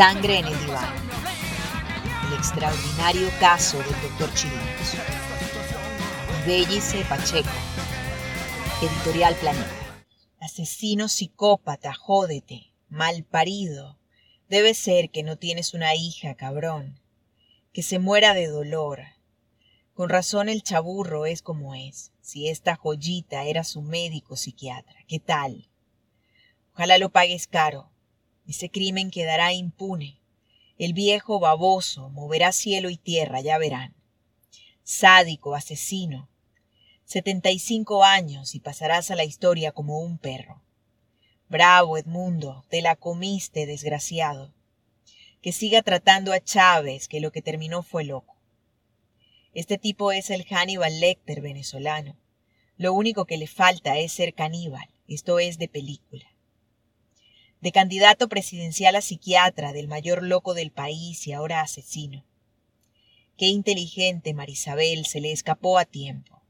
Sangre en el diván. El extraordinario caso del doctor Chirinos. Bellice Pacheco. Editorial Planeta. Asesino psicópata, jódete, mal parido. Debe ser que no tienes una hija, cabrón. Que se muera de dolor. Con razón el chaburro es como es. Si esta joyita era su médico psiquiatra, ¿qué tal? Ojalá lo pagues caro. Ese crimen quedará impune. El viejo baboso moverá cielo y tierra, ya verán. Sádico, asesino. Setenta y cinco años y pasarás a la historia como un perro. Bravo, Edmundo, te la comiste, desgraciado. Que siga tratando a Chávez, que lo que terminó fue loco. Este tipo es el Hannibal Lecter venezolano. Lo único que le falta es ser caníbal, esto es de película de candidato presidencial a psiquiatra del mayor loco del país y ahora asesino. Qué inteligente Marisabel se le escapó a tiempo.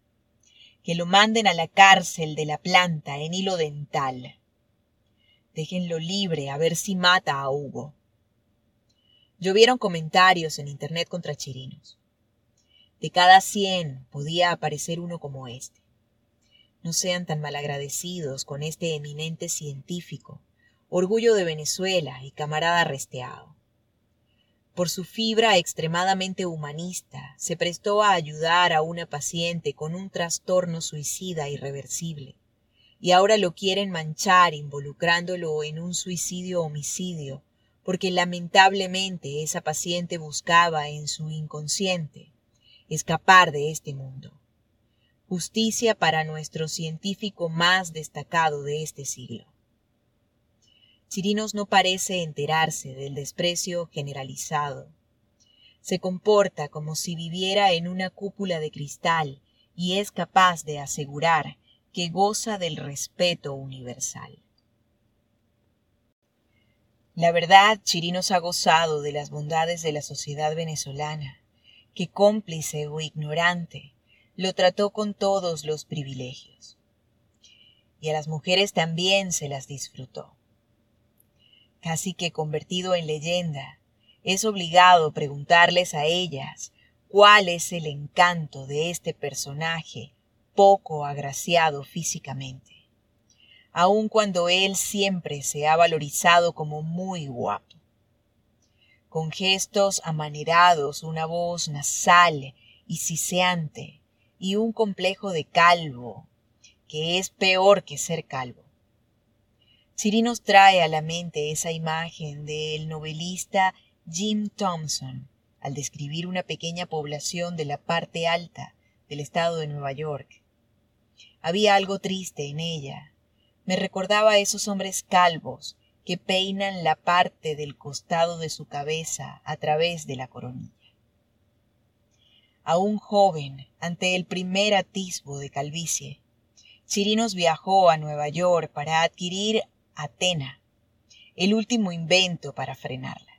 Que lo manden a la cárcel de la planta en hilo dental. Déjenlo libre a ver si mata a Hugo. Llovieron comentarios en internet contra Chirinos. De cada cien podía aparecer uno como este. No sean tan malagradecidos con este eminente científico orgullo de Venezuela y camarada resteado. Por su fibra extremadamente humanista, se prestó a ayudar a una paciente con un trastorno suicida irreversible, y ahora lo quieren manchar involucrándolo en un suicidio-homicidio, porque lamentablemente esa paciente buscaba en su inconsciente escapar de este mundo. Justicia para nuestro científico más destacado de este siglo. Chirinos no parece enterarse del desprecio generalizado. Se comporta como si viviera en una cúpula de cristal y es capaz de asegurar que goza del respeto universal. La verdad, Chirinos ha gozado de las bondades de la sociedad venezolana, que cómplice o ignorante lo trató con todos los privilegios. Y a las mujeres también se las disfrutó casi que convertido en leyenda, es obligado preguntarles a ellas cuál es el encanto de este personaje poco agraciado físicamente, aun cuando él siempre se ha valorizado como muy guapo. Con gestos amanerados, una voz nasal y siseante, y un complejo de calvo, que es peor que ser calvo. Siri nos trae a la mente esa imagen del novelista Jim Thompson al describir una pequeña población de la parte alta del estado de Nueva York. Había algo triste en ella. Me recordaba a esos hombres calvos que peinan la parte del costado de su cabeza a través de la coronilla. Aún joven, ante el primer atisbo de calvicie, Chirinos viajó a Nueva York para adquirir Atena, el último invento para frenarla.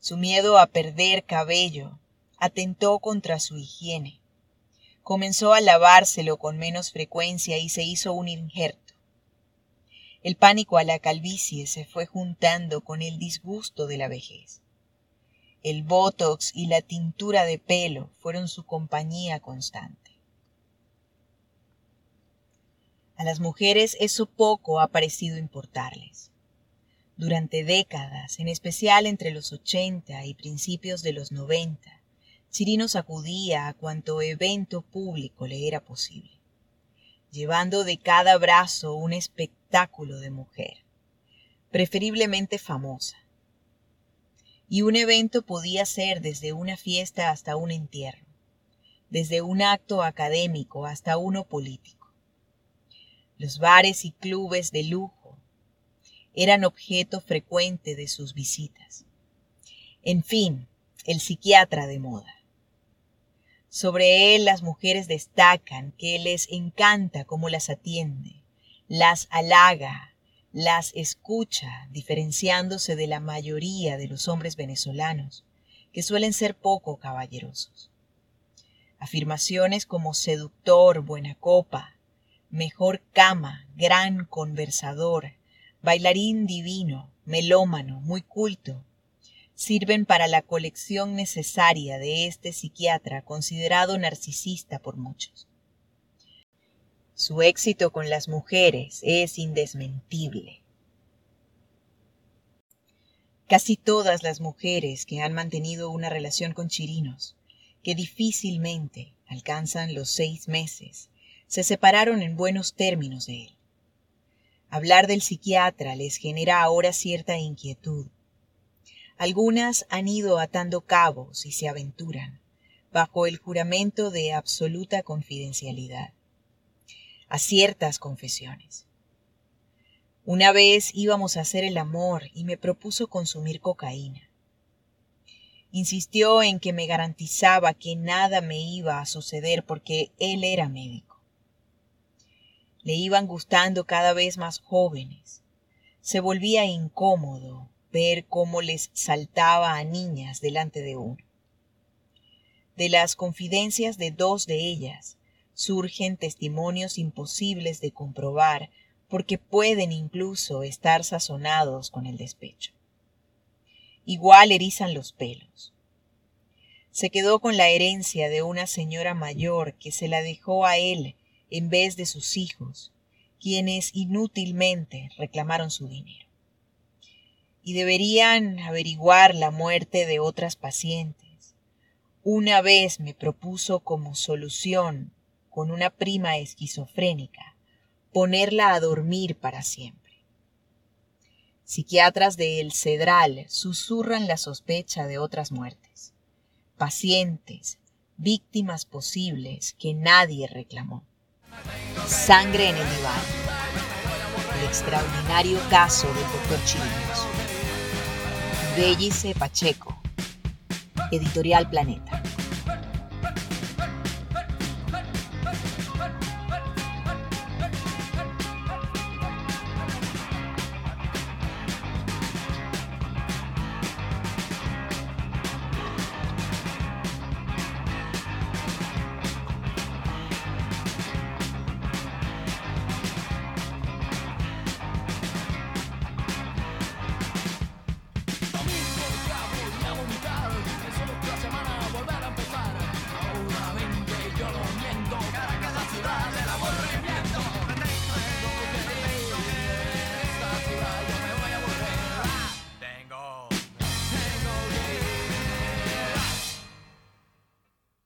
Su miedo a perder cabello atentó contra su higiene. Comenzó a lavárselo con menos frecuencia y se hizo un injerto. El pánico a la calvicie se fue juntando con el disgusto de la vejez. El botox y la tintura de pelo fueron su compañía constante. A las mujeres eso poco ha parecido importarles. Durante décadas, en especial entre los 80 y principios de los 90, Chirinos acudía a cuanto evento público le era posible, llevando de cada brazo un espectáculo de mujer, preferiblemente famosa. Y un evento podía ser desde una fiesta hasta un entierro, desde un acto académico hasta uno político los bares y clubes de lujo eran objeto frecuente de sus visitas. En fin, el psiquiatra de moda. Sobre él las mujeres destacan que les encanta cómo las atiende, las halaga, las escucha, diferenciándose de la mayoría de los hombres venezolanos, que suelen ser poco caballerosos. Afirmaciones como seductor, buena copa, mejor cama, gran conversador, bailarín divino, melómano, muy culto, sirven para la colección necesaria de este psiquiatra considerado narcisista por muchos. Su éxito con las mujeres es indesmentible. Casi todas las mujeres que han mantenido una relación con chirinos, que difícilmente alcanzan los seis meses, se separaron en buenos términos de él. Hablar del psiquiatra les genera ahora cierta inquietud. Algunas han ido atando cabos y se aventuran, bajo el juramento de absoluta confidencialidad, a ciertas confesiones. Una vez íbamos a hacer el amor y me propuso consumir cocaína. Insistió en que me garantizaba que nada me iba a suceder porque él era médico. Le iban gustando cada vez más jóvenes. Se volvía incómodo ver cómo les saltaba a niñas delante de uno. De las confidencias de dos de ellas surgen testimonios imposibles de comprobar porque pueden incluso estar sazonados con el despecho. Igual erizan los pelos. Se quedó con la herencia de una señora mayor que se la dejó a él en vez de sus hijos, quienes inútilmente reclamaron su dinero. Y deberían averiguar la muerte de otras pacientes. Una vez me propuso como solución, con una prima esquizofrénica, ponerla a dormir para siempre. Psiquiatras de El Cedral susurran la sospecha de otras muertes. Pacientes, víctimas posibles que nadie reclamó. Sangre en el diván. El extraordinario caso del doctor Chirinos. Bellice Pacheco. Editorial Planeta.